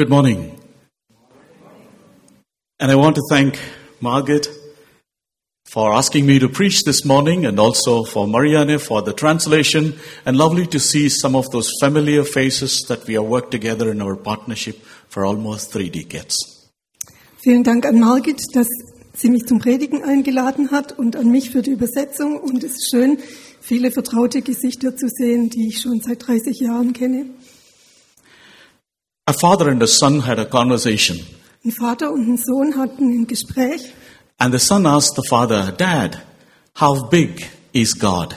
Good morning. And I want to thank Margaret for asking me to preach this morning and also for Marianne for the translation and lovely to see some of those familiar faces that we have worked together in our partnership for almost three decades. Vielen Dank an Margit, dass sie mich zum Predigen eingeladen hat und an mich für die Übersetzung. Und es ist schön, viele vertraute Gesichter zu sehen, die ich schon seit 30 Jahren kenne. A father and a son had a conversation, Ein Vater und ein Sohn hatten ein Gespräch and the son asked the father, Dad, how big is God?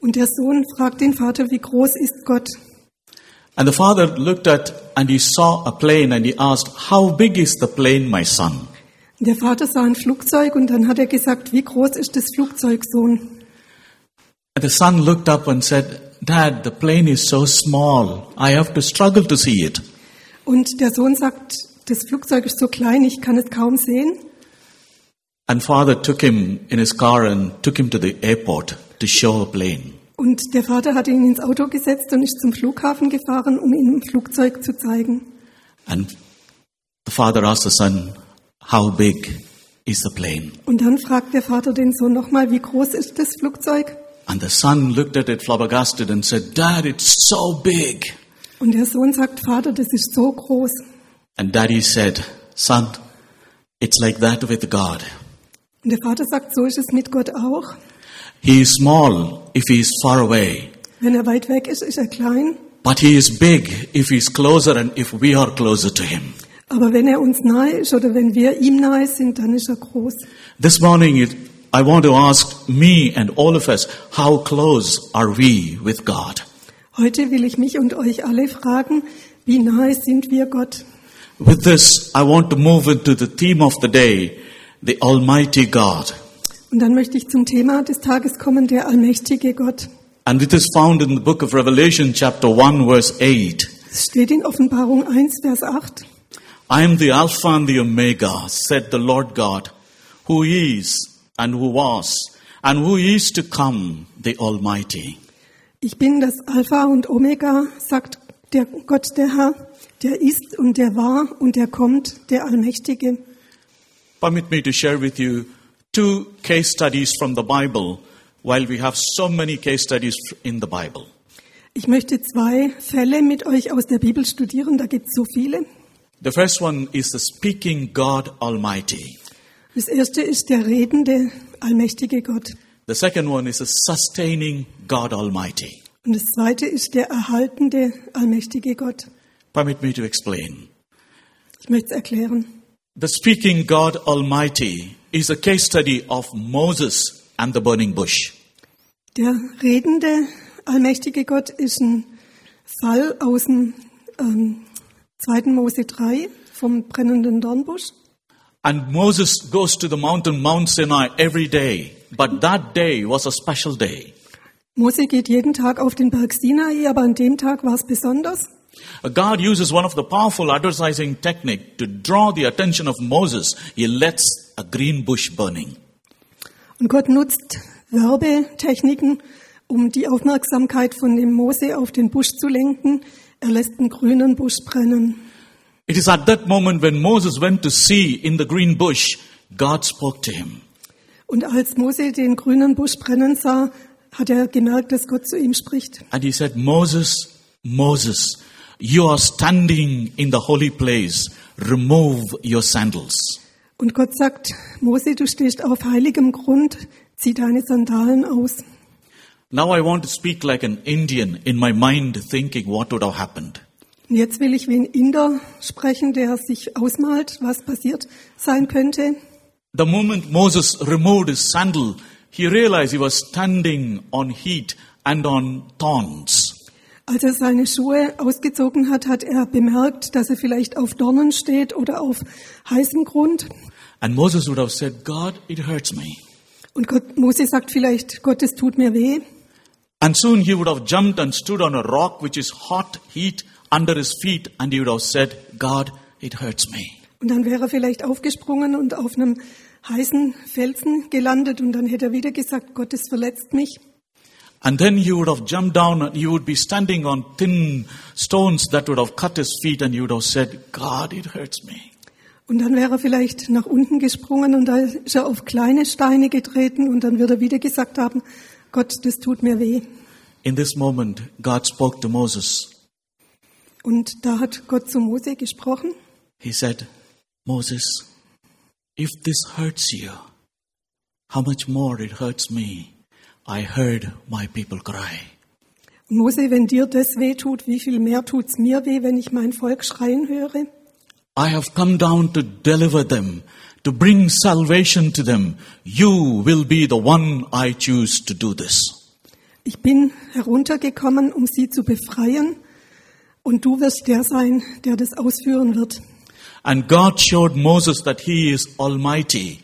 und der Sohn fragt den Vater, wie groß ist Gott? And the father looked at and he saw a plane and he asked, How big is the plane, my son? Der Vater sah ein Flugzeug und dann hat er gesagt, wie groß ist das Flugzeug, Sohn? And the son looked up and said, Dad, the plane is so small. I have to struggle to see it. Und der Sohn sagt, das Flugzeug ist so klein, ich kann es kaum sehen. And father took him in his car and took him to the airport to show a plane. Und der Vater hat ihn ins Auto gesetzt und ist zum Flughafen gefahren, um ihm ein Flugzeug zu zeigen. And the father asked the son, How big is the plane? Und dann fragt der Vater den Sohn nochmal, wie groß ist das Flugzeug? And the son looked at it flabbergasted and said, Dad, it's so big. Und der Sohn sagt, Vater, das ist so groß. And daddy said, Son, it's like that with God. Und der Vater sagt, so ist es mit Gott auch. He is small if he is far away, Wenn er weit weg ist, ist er klein. but he is big if he is closer and if we are closer to him. Aber wenn er uns nahe ist oder wenn wir ihm nahe sind, dann ist er groß. This morning, it, I want to ask me and all of us, how close are we with God? Heute will ich mich und euch alle fragen, wie nahe sind wir Gott? With this, I want to move into the theme of the day, the Almighty God. Und dann möchte ich zum Thema des Tages kommen, der allmächtige Gott. And it is found in the book of Revelation, chapter 1, verse 8. Es steht in Offenbarung 1, Vers 8. I am the Alpha and the Omega, said the Lord God, who is and who was and who is to come, the Almighty. Ich bin das Alpha und Omega, sagt der Gott der Herr, der ist und der war und der kommt, der Allmächtige. Permit me to share with you two case studies from the Bible while we have so many case studies in the Bible. Ich möchte zwei Fälle mit euch aus der Bibel studieren, da gibt es so viele. The first one is the speaking God Almighty. Das erste ist der redende, allmächtige Gott. The second one is a sustaining God Almighty. Und das zweite ist der erhaltende, allmächtige Gott. Permit me to explain. Ich möchte es erklären. The speaking God Almighty is a case study of Moses and the burning bush. Der redende, allmächtige Gott ist ein Fall aus dem ähm, 2. Mose 3 vom brennenden Dornbusch. And Moses goes to the mountain, Mount Sinai, every day. But that day was a special day. Mose geht jeden Tag auf den Berg Sinai, aber an dem Tag war es besonders. God uses one of the powerful advertising technique to draw the attention of Moses. He lets a green bush burning. Und Gott nutzt Werbetechniken, um die Aufmerksamkeit von dem Mose auf den Busch zu lenken. Er lässt einen grünen Busch brennen. It is at that moment when Moses went to see in the green bush, God spoke to him. Und als Mose den grünen Busch brennen sah, hat er gemerkt, dass Gott zu ihm spricht. And he said, Moses, Moses, you are standing in the holy place. Remove your sandals. Und Gott sagt, Mose, du stehst auf heiligem Grund, zieh deine Sandalen aus. Now I want to speak like an Indian in my mind, thinking what would have happened. Und jetzt will ich wie ein Inder sprechen, der sich ausmalt, was passiert sein könnte. The moment Moses removed his sandal, he realized he was standing on heat and on thorns. Als er seine Schuhe ausgezogen hat, hat er bemerkt, dass er vielleicht auf Dornen steht oder auf heißem Grund. And Moses would have said, God, it hurts me. Und Gott, Mose sagt vielleicht, Gott, es tut mir weh. And soon he would have jumped and stood on a rock which is hot heat under his feet and he would have said, God, it hurts me. Und dann wäre er vielleicht aufgesprungen und auf einem heißen Felsen gelandet und dann hätte er wieder gesagt, Gott, es verletzt mich. And then he would have jumped down and he would be standing on thin stones that would have cut his feet and he would have said, God, it hurts me. Und dann wäre er vielleicht nach unten gesprungen und da ist er auf kleine Steine getreten und dann würde er wieder gesagt haben, Gott, das tut mir weh. In this moment, God spoke to Moses. Und da hat Gott zu Mose gesprochen. He said, Moses, if this hurts you, how much more it hurts me. I heard my people cry. Mose, wenn dir das weh tut, wie viel mehr tut's mir weh, wenn ich mein Volk schreien höre? I have come down to deliver them, to bring salvation to them. You will be the one I choose to do this. Ich bin heruntergekommen, um sie zu befreien, und du wirst der sein, der das ausführen wird. And God showed Moses that he is almighty.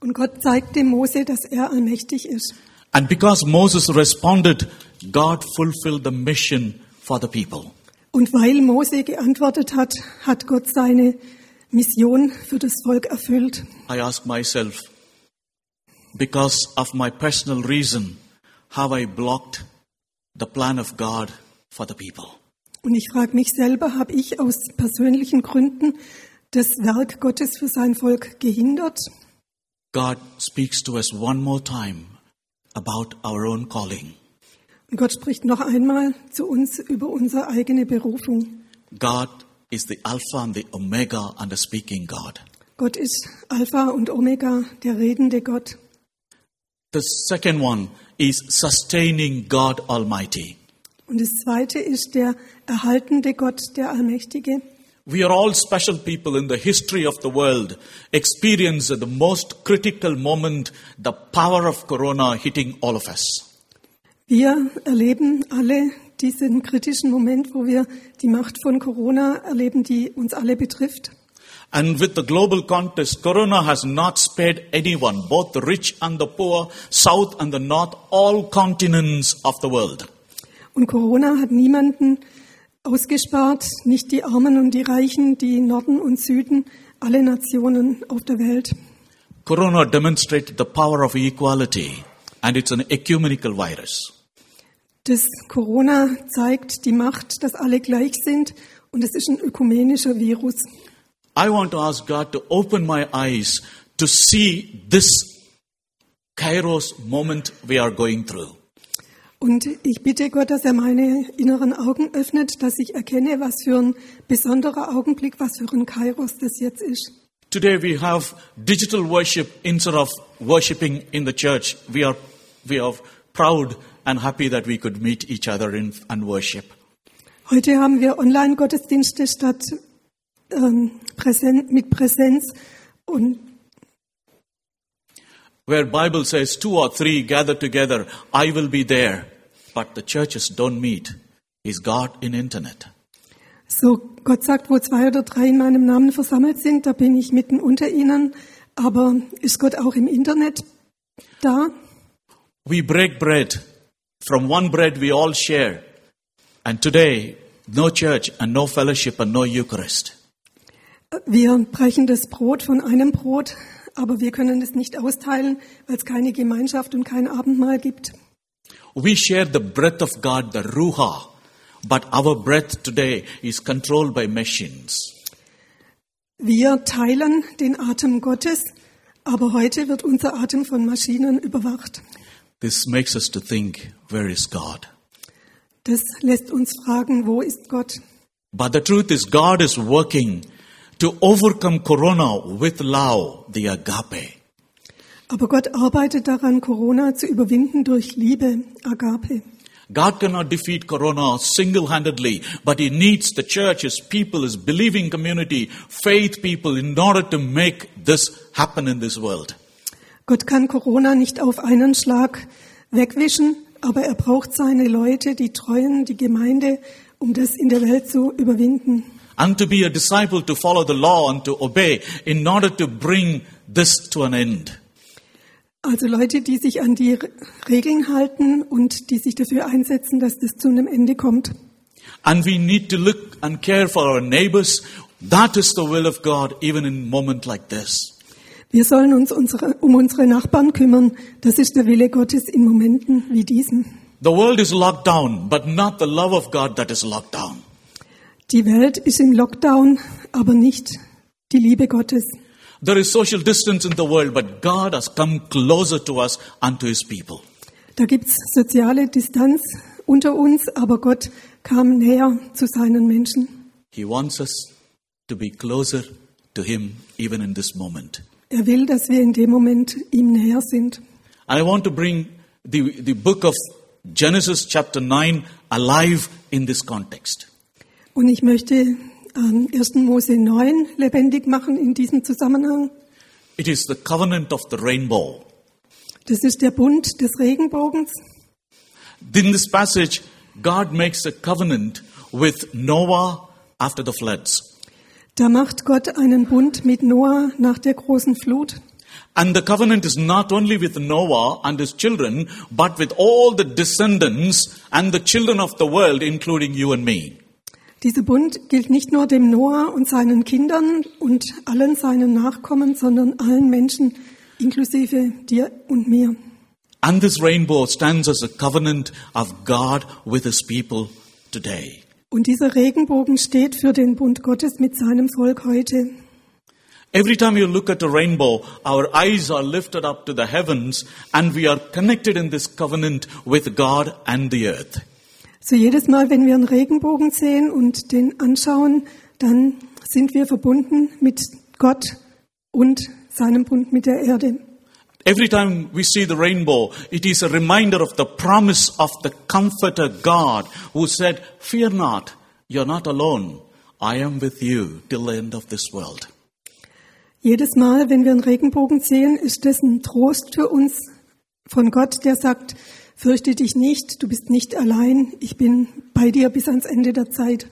Und Gott zeigte Mose, dass er allmächtig ist. And because Moses responded, God fulfilled the mission for the people. Und weil Mose geantwortet hat, hat Gott seine Mission für das Volk erfüllt. I ask myself, because of my personal reason, have I blocked the plan of God for the people? Und ich frage mich selber, habe ich aus persönlichen Gründen das Werk Gottes für sein Volk gehindert? God speaks to us one more time about our own calling. Und Gott spricht noch einmal zu uns über unsere eigene Berufung. God is the Alpha and the Omega and the speaking God. Gott ist Alpha und Omega, der redende Gott. The second one is sustaining God Almighty. Und das zweite ist der erhaltende Gott, der Allmächtige. We are all special people in the history of the world, experience at the most critical moment the power of Corona hitting all of us. Wir erleben alle diesen kritischen Moment, wo wir die Macht von Corona erleben, die uns alle betrifft. And with the global context, Corona has not spared anyone, both the rich and the poor, south and the north, all continents of the world. Und Corona hat niemanden ausgespart, nicht die Armen und die Reichen, die Norden und Süden, alle Nationen auf der Welt. Corona demonstrated the power of equality, and it's an ecumenical virus. Das Corona zeigt die Macht, dass alle gleich sind und es ist ein ökumenischer Virus. I want to ask God to open my eyes to see this Kairos moment we are going through. Und ich bitte Gott, dass er meine inneren Augen öffnet, dass ich erkenne, was für ein besonderer Augenblick, was für ein Kairos das jetzt ist. Today we have digital worship instead of worshiping in the church. We are, we are proud and happy that we could meet each other in, and worship. Heute haben wir Online-Gottesdienste statt ähm, Präsen mit Präsenz und Where Bible says two or three gather together, I will be there. But the churches don't meet. Is God in internet? so Gott sagt, wo zwei oder drei in meinem Namen versammelt sind, da bin ich mitten unter ihnen. Aber ist Gott auch im Internet da? We break bread. From one bread we all share. And today, no church and no fellowship and no Eucharist. Wir brechen das Brot von einem Brot, aber wir können es nicht austeilen, weil es keine Gemeinschaft und kein Abendmahl gibt. We share the breath of God, the Ruha, but our breath today is controlled by machines. Wir teilen den Atem Gottes, aber heute wird unser Atem von Maschinen überwacht. This makes us to think, where is God? Das lässt uns fragen, wo ist Gott? But the truth is, God is working to overcome Corona with love, the agape. Aber Gott arbeitet daran, Corona zu überwinden durch Liebe, Agape. God cannot defeat Corona single handedly, but He needs the church, His people, His believing community, faith people in order to make this happen in this world. Gott kann Corona nicht auf einen Schlag wegwischen, aber er braucht seine Leute, die Treuen, die Gemeinde, um das in der Welt zu überwinden. And to be a disciple, to follow the law and to obey in order to bring this to an end. Also Leute, die sich an die Re- Regeln halten und die sich dafür einsetzen, dass das zu einem Ende kommt. And we need to look and care for our neighbors. That is the will of God, even in a moment like this. Wir sollen uns unsere, um unsere Nachbarn kümmern. Das ist der Wille Gottes in Momenten wie diesen. The world is locked down, but not the love of God that is locked down. Die Welt ist im Lockdown, aber nicht die Liebe Gottes. There is social distance in the world, but God has come closer to us unto his people. Da gibt's soziale Distanz unter uns, aber Gott kam näher zu seinen Menschen. He wants us to be closer to him even in this moment. Er will, dass wir in dem Moment ihm näher sind. And I want to bring the, the book of Genesis chapter 9 alive in this context. Und ich möchte ähm, 1. Mose 9 lebendig machen in diesem Zusammenhang. It is the covenant of the rainbow. Das ist der Bund des Regenbogens. In this passage, God makes a covenant with Noah after the floods. Da macht Gott einen Bund mit Noah nach der großen Flut. And the covenant is not only with Noah and his children, but with all the descendants and the children of the world, including you and me. Dieser Bund gilt nicht nur dem Noah und seinen Kindern und allen seinen Nachkommen, sondern allen Menschen, inklusive dir und mir. And this rainbow stands as a covenant of God with his people today. Und dieser Regenbogen steht für den Bund Gottes mit seinem Volk heute. Every time you look at a rainbow, our eyes are lifted up to the heavens and we are connected in this covenant with God and the earth. So jedes Mal, wenn wir einen Regenbogen sehen und den anschauen, dann sind wir verbunden mit Gott und seinem Bund mit der Erde. Every time we see the rainbow, it is a reminder of the promise of the Comforter God who said, Fear not, you're not alone. I am with you till the end of this world. Jedes Mal, wenn wir einen Regenbogen sehen, ist das ein Trost für uns von Gott, der sagt, fürchte dich nicht, du bist nicht allein, ich bin bei dir bis ans Ende der Zeit.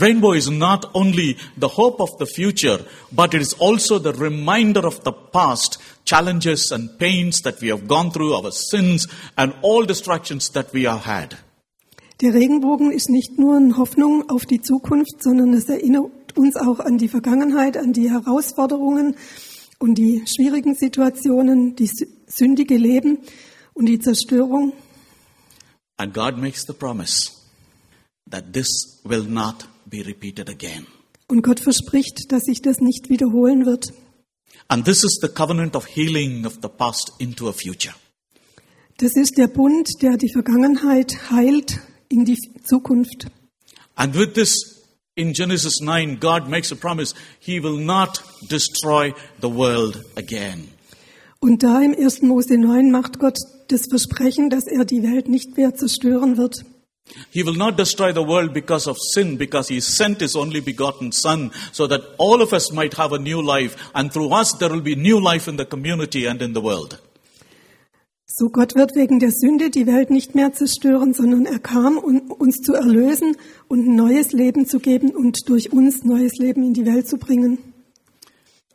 Rainbow is not only the hope of the future, but it is also the reminder of the past, challenges and pains that we have gone through, our sins and all distractions that we have had. Der Regenbogen ist nicht nur eine Hoffnung auf die Zukunft, sondern es erinnert uns auch an die Vergangenheit, an die Herausforderungen und die schwierigen Situationen, die sündige Leben und die Zerstörung. And God makes the promise that this will not be repeated again. Und Gott verspricht, dass sich das nicht wiederholen wird. And this is the covenant of healing of the past into a future. Das ist der Bund, der die Vergangenheit heilt in die Zukunft. And with this, in Genesis 9, God makes a promise He will not destroy the world again. Und da im 1. Mose 9 macht Gott das Versprechen, dass er die Welt nicht mehr zerstören wird. He will not destroy the world because of sin, because He sent His only begotten Son, so that all of us might have a new life, and through us there will be new life in the community and in the world. So Gott wird wegen der Sünde die Welt nicht mehr zerstören, sondern er kam, um uns zu erlösen und ein neues Leben zu geben und durch uns neues Leben in die Welt zu bringen.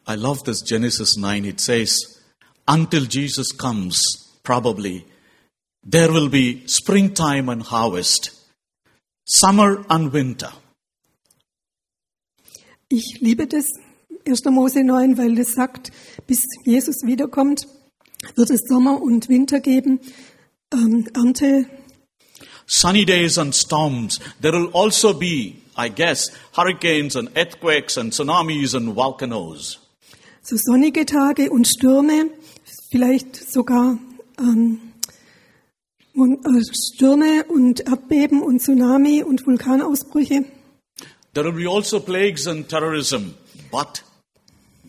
I love this Genesis 9. It says, until Jesus comes, probably, there will be springtime and harvest, summer and winter. Ich liebe das 1. Mose 9, weil das sagt, bis Jesus wiederkommt, wird es Sommer und Winter geben, ähm, Ernte, Sunny days and storms. There will also be, I guess, hurricanes and earthquakes and tsunamis and volcanoes. so sonnige Tage und Stürme, vielleicht sogar ähm, und, äh, Stürme und Erdbeben und Tsunami und Vulkanausbrüche. There will be also plagues and terrorism, but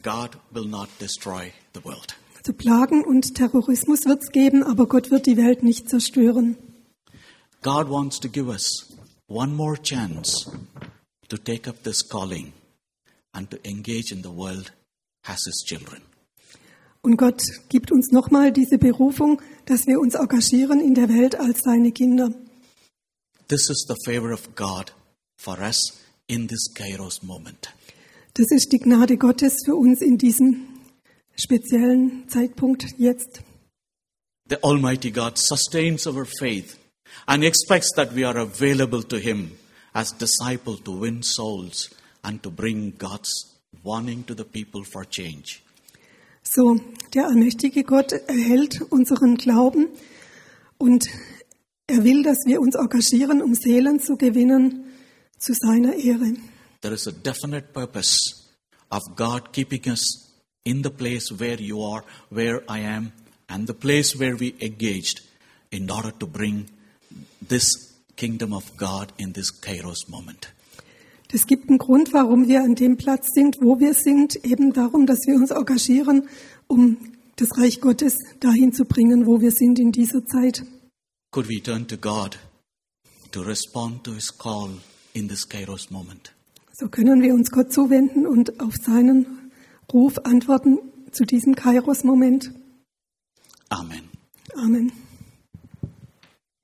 God will not destroy the world. Also Plagen und Terrorismus wird es geben, aber Gott wird die Welt nicht zerstören. God wants to give us one more chance to take up this calling and to engage in the world as His children. Und Gott gibt uns nochmal diese Berufung, dass wir uns engagieren in der Welt als seine Kinder. This is the favor of God for us in this Kairos moment. Das ist die Gnade Gottes für uns in diesem speziellen Zeitpunkt jetzt. The Almighty God sustains our faith and expects that we are available to Him as disciples to win souls and to bring God's warning to the people for change. So, der allmächtige Gott erhält unseren Glauben und Er will, dass wir uns engagieren, um Seelen zu gewinnen zu seiner Ehre. There is a definite purpose of God keeping us in the place where you are, where I am, and the place where we engaged in order to bring this kingdom of God in this Kairos moment. Es gibt einen Grund, warum wir an dem Platz sind, wo wir sind, eben darum, dass wir uns engagieren, um das Reich Gottes dahin zu bringen, wo wir sind in dieser Zeit. Could we turn to God to respond to his call in this Kairos moment? So können wir uns Gott zuwenden und auf seinen Ruf antworten zu diesem Kairos-Moment. Amen. Amen.